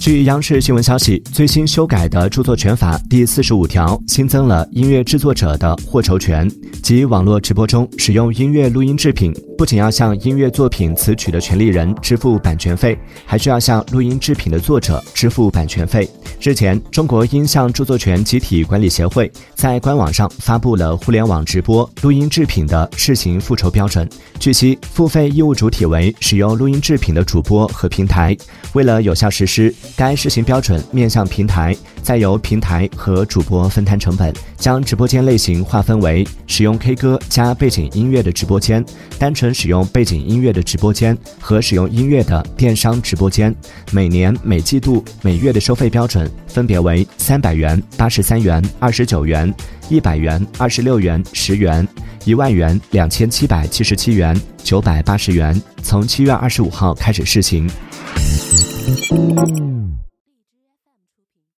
据央视新闻消息，最新修改的著作权法第四十五条新增了音乐制作者的获酬权，即网络直播中使用音乐录音制品，不仅要向音乐作品词曲的权利人支付版权费，还需要向录音制品的作者支付版权费。日前，中国音像著作权集体管理协会在官网上发布了互联网直播录音制品的试行复酬标准。据悉，付费义务主体为使用录音制品的主播和平台。为了有效实施，该试行标准面向平台，再由平台和主播分摊成本，将直播间类型划分为使用 K 歌加背景音乐的直播间、单纯使用背景音乐的直播间和使用音乐的电商直播间。每年、每季度、每月的收费标准分别为三百元、八十三元、二十九元、一百元、二十六元、十元、一万元、两千七百七十七元、九百八十元。从七月二十五号开始试行。